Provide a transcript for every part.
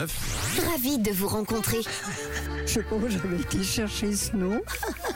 Ravi de vous rencontrer. Je où j'avais été chercher ce nom.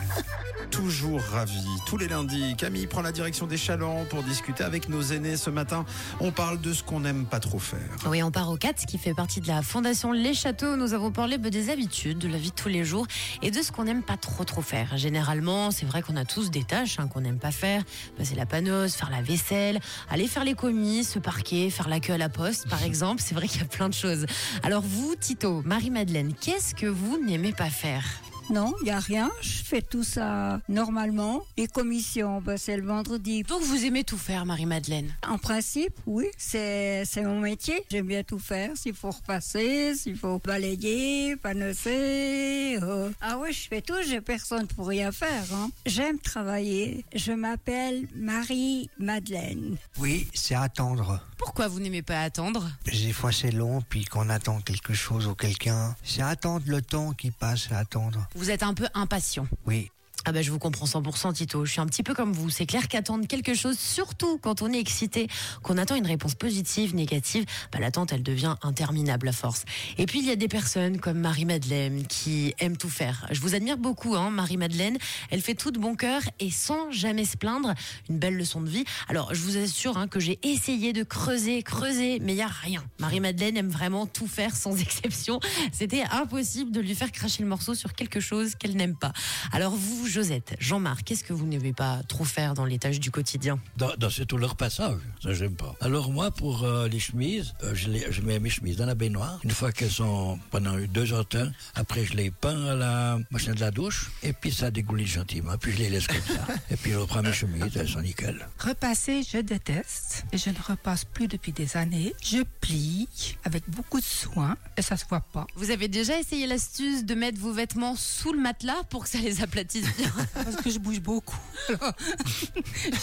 Toujours ravi. Tous les lundis, Camille prend la direction des Chalands pour discuter avec nos aînés. Ce matin, on parle de ce qu'on n'aime pas trop faire. Oui, on part au 4 qui fait partie de la fondation Les Châteaux. Nous avons parlé des habitudes, de la vie de tous les jours et de ce qu'on n'aime pas trop trop faire. Généralement, c'est vrai qu'on a tous des tâches hein, qu'on n'aime pas faire. Passer la panose, faire la vaisselle, aller faire les commis, se parquer, faire la queue à la poste, par exemple. C'est vrai qu'il y a plein de choses. Alors vous, Tito, Marie-Madeleine, qu'est-ce que vous n'aimez pas faire? Non, il n'y a rien. Je fais tout ça normalement. Les commissions, bah, c'est le vendredi. Donc vous aimez tout faire, Marie-Madeleine En principe, oui, c'est c'est mon métier. J'aime bien tout faire. S'il faut repasser, s'il faut balayer, panoser. euh. Ah oui, je fais tout. J'ai personne pour rien faire. hein. J'aime travailler. Je m'appelle Marie-Madeleine. Oui, c'est attendre. Pourquoi vous n'aimez pas attendre? Des fois c'est long, puis qu'on attend quelque chose ou quelqu'un. C'est attendre le temps qui passe, c'est attendre. Vous êtes un peu impatient. Oui. Ah bah je vous comprends 100% Tito, je suis un petit peu comme vous. C'est clair qu'attendre quelque chose, surtout quand on est excité, qu'on attend une réponse positive, négative, bah l'attente elle devient interminable à force. Et puis il y a des personnes comme Marie-Madeleine qui aiment tout faire. Je vous admire beaucoup, hein, Marie-Madeleine. Elle fait tout de bon cœur et sans jamais se plaindre. Une belle leçon de vie. Alors je vous assure hein, que j'ai essayé de creuser, creuser, mais il y a rien. Marie-Madeleine aime vraiment tout faire sans exception. C'était impossible de lui faire cracher le morceau sur quelque chose qu'elle n'aime pas. Alors vous, Josette, Jean-Marc, qu'est-ce que vous n'aimez pas trop faire dans les tâches du quotidien? Dans, dans c'est tout leur passage, ça j'aime pas. Alors moi pour euh, les chemises, euh, je, les- je mets mes chemises dans la baignoire. Une fois qu'elles sont pendant deux heures de temps, après je les peins à la machine de la douche et puis ça dégouline gentiment. Puis je les laisse comme ça. et puis je reprends mes chemises, elles sont nickel. Repasser, je déteste et je ne repasse plus depuis des années. Je plie avec beaucoup de soin et ça se voit pas Vous avez déjà essayé l'astuce de mettre vos vêtements sous le matelas pour que ça les aplatisse bien? Parce que je bouge beaucoup.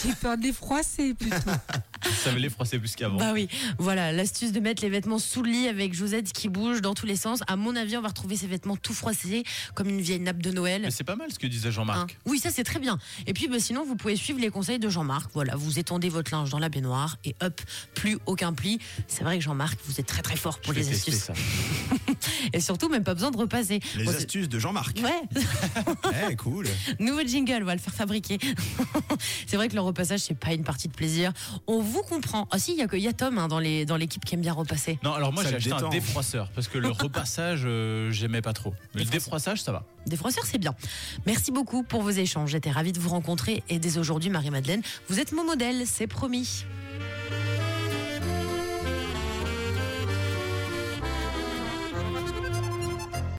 J'ai peur de les froisser plutôt. Ça me les froisser plus qu'avant. Bah oui, voilà, l'astuce de mettre les vêtements sous le lit avec Josette qui bouge dans tous les sens. À mon avis, on va retrouver ces vêtements tout froissés comme une vieille nappe de Noël. Mais c'est pas mal ce que disait Hein. Jean-Marc. Oui, ça c'est très bien. Et puis bah, sinon, vous pouvez suivre les conseils de Jean-Marc. Voilà, vous étendez votre linge dans la baignoire et hop, plus aucun pli. C'est vrai que Jean-Marc, vous êtes très très fort pour Je les astuces. ça. Et surtout, même pas besoin de repasser. Les Bon, astuces de Jean-Marc. Ouais, Eh, cool. nouveau jingle, on va le faire fabriquer. c'est vrai que le repassage, c'est pas une partie de plaisir. On vous comprend. Ah si, il y a que il y a Tom hein, dans les dans l'équipe qui aime bien repasser. Non, alors moi j'ai acheté un défroisseur parce que le repassage, euh, j'aimais pas trop. Mais le défroissage, ça va. Des froisseurs, c'est bien. Merci beaucoup pour vos échanges. J'étais ravie de vous rencontrer et dès aujourd'hui, Marie-Madeleine, vous êtes mon modèle, c'est promis.